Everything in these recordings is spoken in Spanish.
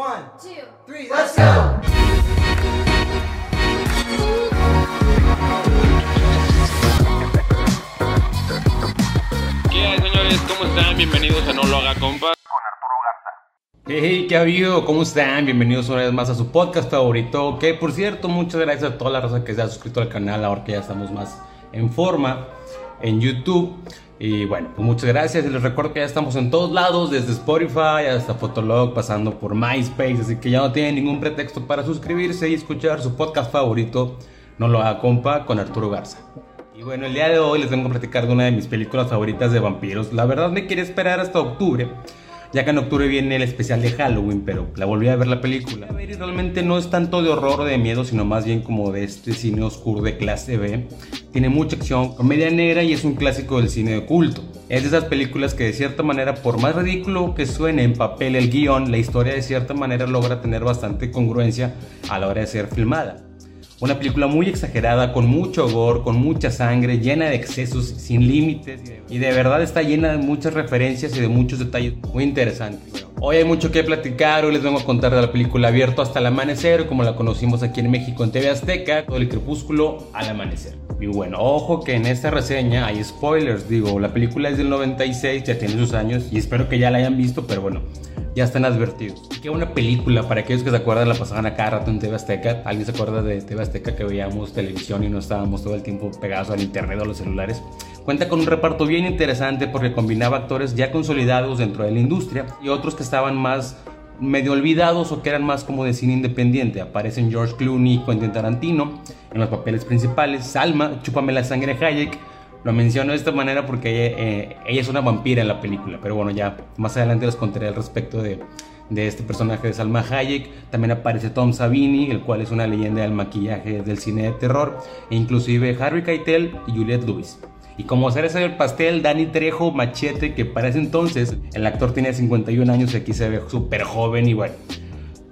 One, two, three, let's go. ¿Qué hay, señores? ¿Cómo están? Bienvenidos a No Lo Haga Compa. Hey, ¿qué ha habido? ¿Cómo están? Bienvenidos una vez más a su podcast favorito. Que por cierto, muchas gracias a toda la raza que se ha suscrito al canal ahora que ya estamos más en forma en YouTube. Y bueno, pues muchas gracias. Y les recuerdo que ya estamos en todos lados, desde Spotify hasta Fotolog, pasando por MySpace. Así que ya no tienen ningún pretexto para suscribirse y escuchar su podcast favorito. No lo haga compa con Arturo Garza. Y bueno, el día de hoy les vengo a platicar de una de mis películas favoritas de vampiros. La verdad me quería esperar hasta octubre, ya que en octubre viene el especial de Halloween, pero la volví a ver la película. A ver, realmente no es tanto de horror o de miedo, sino más bien como de este cine oscuro de clase B. Tiene mucha acción, comedia negra y es un clásico del cine de culto. Es de esas películas que de cierta manera, por más ridículo que suene en papel el guion, la historia de cierta manera logra tener bastante congruencia a la hora de ser filmada. Una película muy exagerada, con mucho gore, con mucha sangre, llena de excesos, sin límites. Y de verdad está llena de muchas referencias y de muchos detalles muy interesantes. Hoy hay mucho que platicar, hoy les vengo a contar de la película Abierto hasta el amanecer, como la conocimos aquí en México en TV Azteca, todo el crepúsculo al amanecer. Y bueno, ojo que en esta reseña hay spoilers, digo, la película es del 96, ya tiene sus años y espero que ya la hayan visto, pero bueno, ya están advertidos. Qué buena película, para aquellos que se acuerdan, la pasaban a cada rato en TV Azteca. ¿Alguien se acuerda de TV Azteca que veíamos televisión y no estábamos todo el tiempo pegados al internet o a los celulares? Cuenta con un reparto bien interesante porque combinaba actores ya consolidados dentro de la industria y otros que estaban más medio olvidados o que eran más como de cine independiente. Aparecen George Clooney y Quentin Tarantino en los papeles principales. Salma, Chúpame la sangre Hayek. Lo menciono de esta manera porque ella, eh, ella, es una vampira en la película. Pero bueno, ya más adelante les contaré al respecto de, de este personaje de Salma Hayek. También aparece Tom Savini, el cual es una leyenda del maquillaje del cine de terror. E inclusive Harry Keitel y Juliette Lewis. Y como cereza del pastel, Danny Trejo Machete, que para ese entonces el actor tenía 51 años y aquí se ve súper joven y bueno.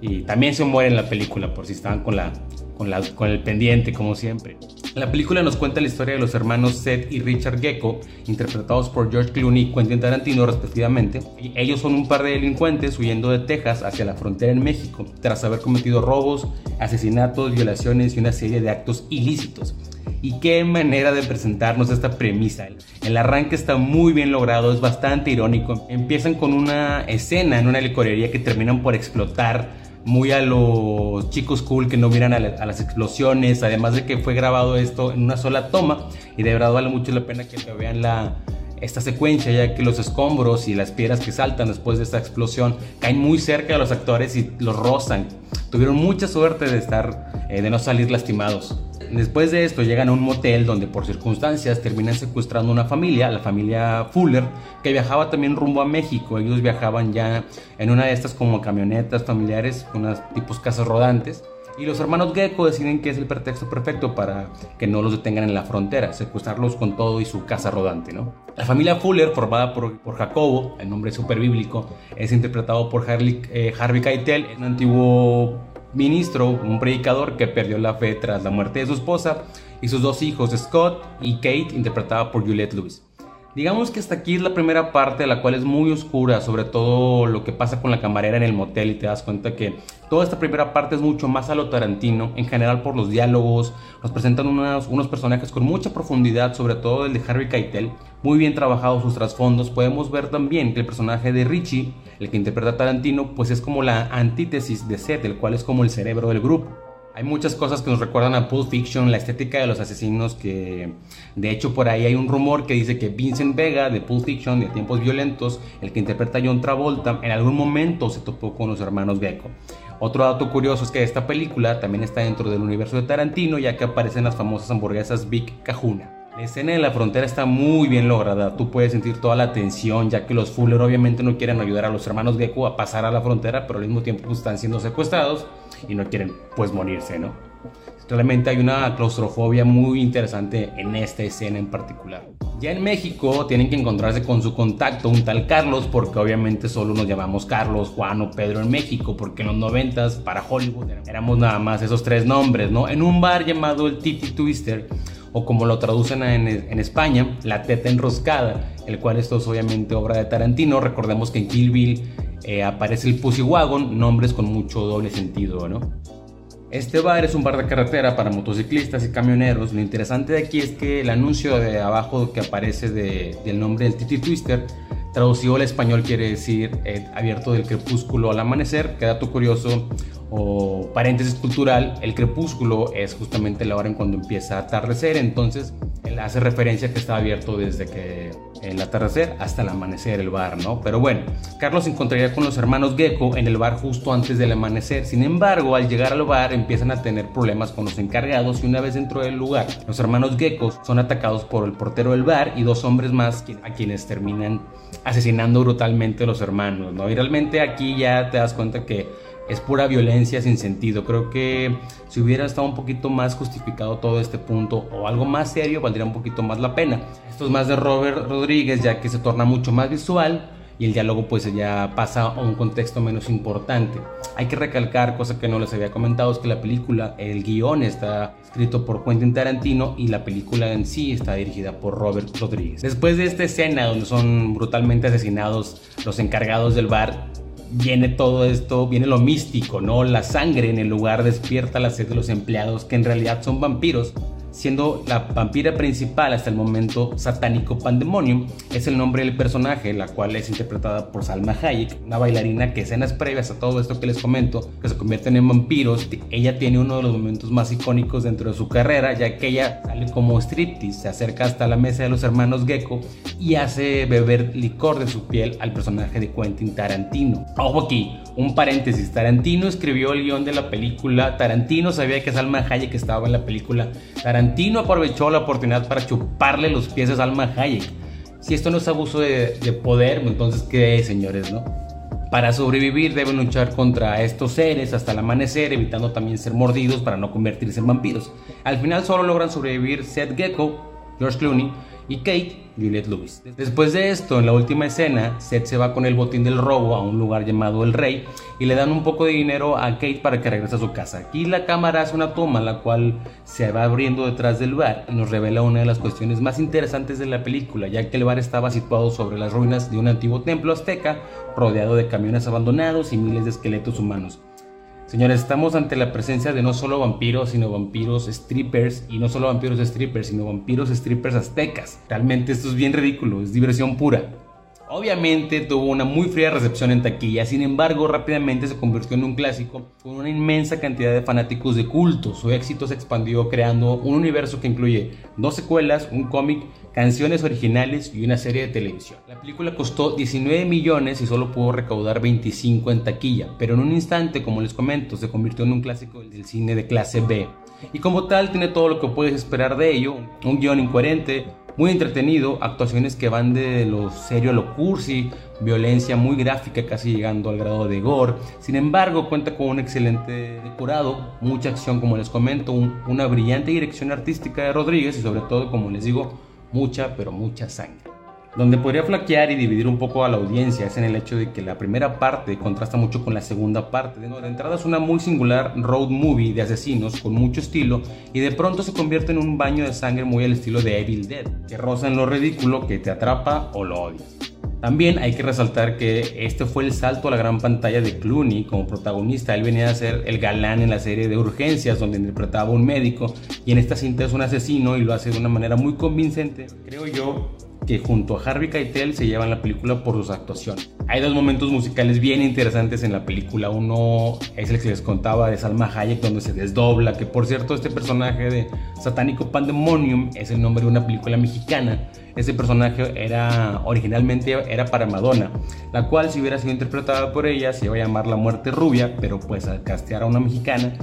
Y también se muere en la película, por si estaban con, la, con, la, con el pendiente, como siempre. La película nos cuenta la historia de los hermanos Seth y Richard Gecko, interpretados por George Clooney y Quentin Tarantino respectivamente. Y ellos son un par de delincuentes huyendo de Texas hacia la frontera en México, tras haber cometido robos, asesinatos, violaciones y una serie de actos ilícitos. Y qué manera de presentarnos esta premisa. El arranque está muy bien logrado, es bastante irónico. Empiezan con una escena en una licorería que terminan por explotar muy a los chicos cool que no miran a, la, a, las explosiones, además de que fue grabado esto en una sola toma y de verdad vale mucho la pena que vean la, esta secuencia ya que los escombros y las piedras que saltan después de esta explosión caen muy cerca de los actores y los rozan. Tuvieron mucha suerte de estar, eh, de no salir lastimados. Después de esto llegan a un motel donde por circunstancias terminan secuestrando una familia, la familia Fuller, que viajaba también rumbo a México. Ellos viajaban ya en una de estas como camionetas familiares, unas tipos casas rodantes. Y los hermanos Gecko deciden que es el pretexto perfecto para que no los detengan en la frontera, secuestrarlos con todo y su casa rodante, ¿no? La familia Fuller, formada por, Jacobo, el nombre super bíblico, es interpretado por Harley, eh, Harvey Keitel, un antiguo ministro, un predicador que perdió la fe tras la muerte de su esposa, y sus dos hijos, Scott y Kate, interpretada por Juliette Lewis. Digamos que hasta aquí es la primera parte, la cual es muy oscura, sobre todo lo que pasa con la camarera en el motel y te das cuenta que toda esta primera parte es mucho más a lo Tarantino, en general por los diálogos, nos presentan unos, unos personajes con mucha profundidad, sobre todo el de Harvey Keitel, muy bien trabajados sus trasfondos, podemos ver también que el personaje de Richie, el que interpreta a Tarantino, pues es como la antítesis de Seth, el cual es como el cerebro del grupo. Hay muchas cosas que nos recuerdan a Pulp Fiction, la estética de los asesinos, que de hecho por ahí hay un rumor que dice que Vincent Vega de Pulp Fiction, de Tiempos Violentos, el que interpreta John Travolta, en algún momento se topó con los hermanos Gecko. Otro dato curioso es que esta película también está dentro del universo de Tarantino, ya que aparecen las famosas hamburguesas Big Cajuna. La escena de la frontera está muy bien lograda, tú puedes sentir toda la tensión, ya que los Fuller obviamente no quieren ayudar a los hermanos Gecko a pasar a la frontera, pero al mismo tiempo están siendo secuestrados y no quieren pues morirse, ¿no? Realmente hay una claustrofobia muy interesante en esta escena en particular. Ya en México tienen que encontrarse con su contacto, un tal Carlos, porque obviamente solo nos llamamos Carlos, Juan o Pedro en México, porque en los noventas para Hollywood éramos nada más esos tres nombres, ¿no? En un bar llamado el Titi Twister, o como lo traducen en, en, España, la teta enroscada, el cual esto es obviamente obra de Tarantino. Recordemos que en Kill Bill eh, aparece el Pussy Wagon, nombres con mucho doble sentido, ¿no? Este bar es un bar de carretera para motociclistas y camioneros. Lo interesante de aquí es que el anuncio de abajo que aparece del nombre del Titi Twister, traducido al español quiere decir eh, abierto del crepúsculo al amanecer. Qué dato curioso o paréntesis cultural, el crepúsculo es justamente la hora en cuando empieza a atardecer. Entonces hace referencia que está abierto desde que el atardecer hasta el amanecer el bar, ¿no? Pero bueno, Carlos se encontraría con los hermanos Gecko en el bar justo antes del amanecer. Sin embargo, al llegar al bar empiezan a tener problemas con los encargados y una vez dentro del lugar, los hermanos Gecko son atacados por el portero del bar y dos hombres más a quienes terminan asesinando brutalmente a los hermanos, ¿no? Y realmente aquí ya te das cuenta que es pura violencia sin sentido. Creo que si hubiera estado un poquito más justificado todo este punto o algo más serio, valdría un poquito más la pena. Esto es más de Robert Rodríguez, ya que se torna mucho más visual y el diálogo pues ya pasa a un contexto menos importante. Hay que recalcar, cosa que no les había comentado, es que la película, el guion está escrito por Quentin Tarantino y la película en sí está dirigida por Robert Rodríguez. Después de esta escena donde son brutalmente asesinados los encargados del bar, viene todo esto, viene lo místico, ¿no? La sangre en el lugar despierta la sed de los empleados que en realidad son vampiros siendo la vampira principal hasta el momento Satánico Pandemonium, es el nombre del personaje, la cual es interpretada por Salma Hayek, una bailarina que escenas previas a todo esto que les comento, que se convierten en vampiros, ella tiene uno de los momentos más icónicos dentro de su carrera, ya que ella sale como striptease, se acerca hasta la mesa de los hermanos Gecko y hace beber licor de su piel al personaje de Quentin Tarantino. Ojo aquí, un paréntesis, Tarantino escribió el guion de la película, Tarantino sabía que Salma Hayek estaba en la película, Tarantino aprovechó la oportunidad para chuparle los pies a Salma Hayek. Si esto no es abuso de, poder, entonces ¿qué es, señores, no? Para sobrevivir deben luchar contra estos seres hasta el amanecer, evitando también ser mordidos para no convertirse en vampiros. Al final solo logran sobrevivir Seth Gecko, George Clooney y Kate, Juliette Lewis. Después de esto, en la última escena, Seth se va con el botín del robo a un lugar llamado El Rey y le dan un poco de dinero a Kate para que regrese a su casa. Aquí la cámara hace una toma, la cual se va abriendo detrás del bar y nos revela una de las cuestiones más interesantes de la película, ya que el bar estaba situado sobre las ruinas de un antiguo templo azteca, rodeado de camiones abandonados y miles de esqueletos humanos. Señores, estamos ante la presencia de no solo vampiros, sino vampiros strippers, y no solo vampiros strippers, sino vampiros strippers aztecas. Realmente esto es bien ridículo, es diversión pura. Obviamente tuvo una muy fría recepción en taquilla, sin embargo rápidamente se convirtió en un clásico con una inmensa cantidad de fanáticos de culto. Su éxito se expandió creando un universo que incluye dos secuelas, un cómic, canciones originales y una serie de televisión. La película costó 19 millones y solo pudo recaudar 25 en taquilla, pero en un instante, como les comento, se convirtió en un clásico del cine de clase B. Y como tal tiene todo lo que puedes esperar de ello, un guion incoherente, muy entretenido, actuaciones que van de lo serio a lo cursi, violencia muy gráfica casi llegando al grado de gore. Sin embargo, cuenta con un excelente decorado, mucha acción como les comento, una brillante dirección artística de Rodríguez y sobre todo, como les digo, mucha pero mucha sangre. Donde podría flaquear y dividir un poco a la audiencia es en el hecho de que la primera parte contrasta mucho con la segunda parte. De entrada es una muy singular road movie de asesinos con mucho estilo y de pronto se convierte en un baño de sangre muy al estilo de Evil Dead, que roza en lo ridículo, que te atrapa o lo odias. También hay que resaltar que este fue el salto a la gran pantalla de Clooney como protagonista. Él venía a ser el galán en la serie de Urgencias, donde interpretaba a un médico, y en esta cinta es un asesino y lo hace de una manera muy convincente. Creo yo que junto a Harvey Keitel se llevan la película por sus actuaciones. Hay dos momentos musicales bien interesantes en la película. Uno es el que les contaba de Salma Hayek, donde se desdobla, que por cierto este personaje de Satánico Pandemonium es el nombre de una película mexicana. Ese personaje era originalmente era para Madonna, la cual si hubiera sido interpretada por ella se iba a llamar La Muerte Rubia, pero pues al castear a una mexicana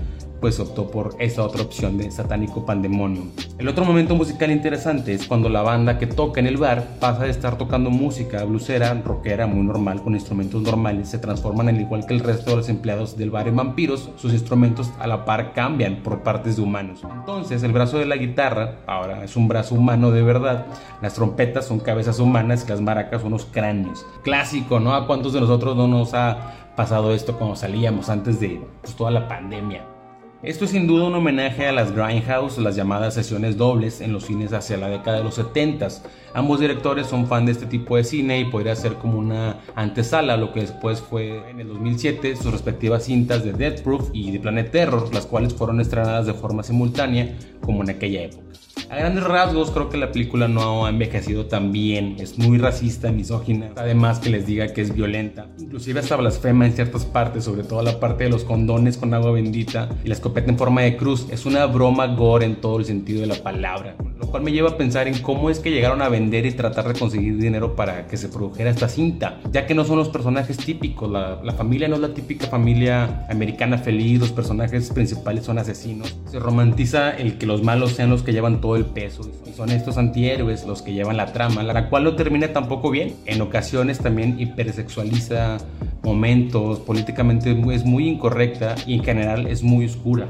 pues optó por esta otra opción de Satánico Pandemonium. El otro momento musical interesante es cuando la banda que toca en el bar pasa de estar tocando música blusera, rockera, muy normal, con instrumentos normales, se transforman al igual que el resto de los empleados del bar en vampiros, sus instrumentos a la par cambian por partes de humanos. Entonces el brazo de la guitarra ahora es un brazo humano de verdad, las trompetas son cabezas humanas las maracas son los cráneos. Clásico, ¿no? ¿A cuántos de nosotros no nos ha pasado esto cuando salíamos antes de pues, toda la pandemia? Esto es sin duda un homenaje a las Grindhouse, las llamadas sesiones dobles en los cines hacia la década de los 70. Ambos directores son fan de este tipo de cine y podría ser como una antesala a lo que después fue en el 2007 sus respectivas cintas de Death Proof y de Planet Terror, las cuales fueron estrenadas de forma simultánea como en aquella época. A grandes rasgos creo que la película no ha envejecido tan bien, es muy racista, misógina, además que les diga que es violenta, inclusive hasta blasfema en ciertas partes, sobre todo la parte de los condones con agua bendita y la escopeta en forma de cruz, es una broma gore en todo el sentido de la palabra, lo cual me lleva a pensar en cómo es que llegaron a vender y tratar de conseguir dinero para que se produjera esta cinta, ya que no son los personajes típicos, la, la familia no es la típica familia americana feliz, los personajes principales son asesinos, se romantiza el que los malos sean los que llevan todo el peso. Y son estos antihéroes los que llevan la trama, la cual no termina tampoco bien. En ocasiones también hipersexualiza momentos, políticamente es muy incorrecta y en general es muy oscura.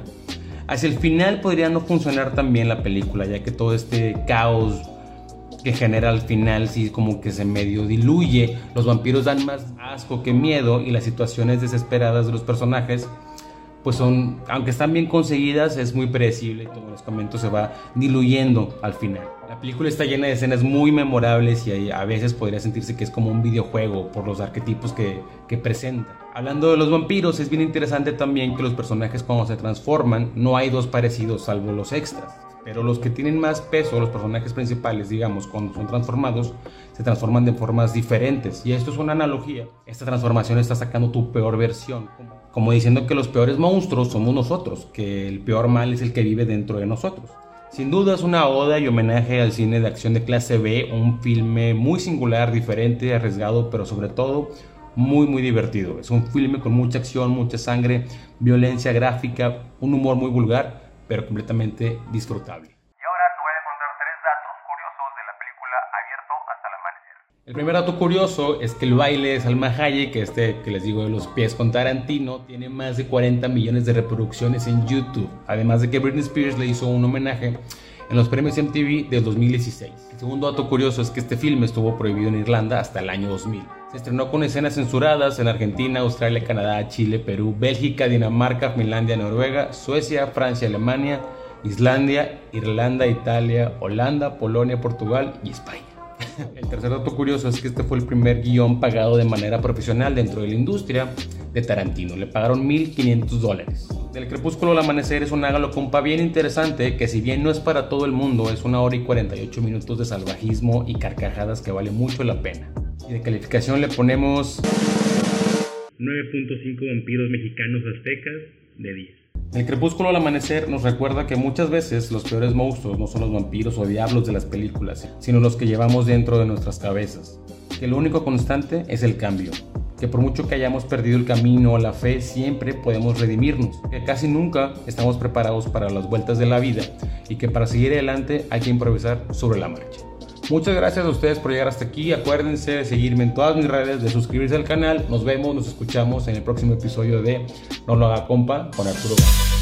Hacia el final podría no funcionar tan bien la película, ya que todo este caos que genera al final sí como que se medio diluye, los vampiros dan más asco que miedo y las situaciones desesperadas de los personajes pues son, aunque están bien conseguidas, es muy predecible y como les comento se va diluyendo al final. La película está llena de escenas muy memorables y a veces podría sentirse que es como un videojuego por los arquetipos que, que presenta. Hablando de los vampiros, es bien interesante también que los personajes cuando se transforman no hay dos parecidos salvo los extras. Pero los que tienen más peso, los personajes principales, digamos, cuando son transformados, se transforman de formas diferentes. Y esto es una analogía. Esta transformación está sacando tu peor versión. Como diciendo que los peores monstruos somos nosotros, que el peor mal es el que vive dentro de nosotros. Sin duda es una oda y homenaje al cine de acción de clase B, un filme muy singular, diferente, arriesgado, pero sobre todo muy muy divertido. Es un filme con mucha acción, mucha sangre, violencia gráfica, un humor muy vulgar pero completamente disfrutable. Y ahora te voy a contar tres datos curiosos de la película Abierto hasta el amanecer. El primer dato curioso es que el baile de Salma Hayek, que este que les digo de los pies con Tarantino, tiene más de 40 millones de reproducciones en YouTube. Además de que Britney Spears le hizo un homenaje en los premios MTV del 2016. El segundo dato curioso es que este filme estuvo prohibido en Irlanda hasta el año 2000. Se estrenó con escenas censuradas en Argentina, Australia, Canadá, Chile, Perú, Bélgica, Dinamarca, Finlandia, Noruega, Suecia, Francia, Alemania, Islandia, Irlanda, Italia, Holanda, Polonia, Portugal y España. El tercer dato curioso es que este fue el primer guion pagado de manera profesional dentro de la industria de Tarantino. Le pagaron 1.500 dólares. Del crepúsculo al amanecer es un hágalo compa bien interesante que si bien no es para todo el mundo, es una hora y 48 minutos de salvajismo y carcajadas que vale mucho la pena. Y de calificación le ponemos 9.5 vampiros mexicanos aztecas de 10. El crepúsculo al amanecer nos recuerda que muchas veces los peores monstruos no son los vampiros o diablos de las películas, sino los que llevamos dentro de nuestras cabezas. Que lo único constante es el cambio. Que por mucho que hayamos perdido el camino o la fe, siempre podemos redimirnos. Que casi nunca estamos preparados para las vueltas de la vida y que para seguir adelante hay que improvisar sobre la marcha. Muchas gracias a ustedes por llegar hasta aquí. Acuérdense de seguirme en todas mis redes, de suscribirse al canal. Nos vemos, nos escuchamos en el próximo episodio de No lo haga compa con Arturo. Gas.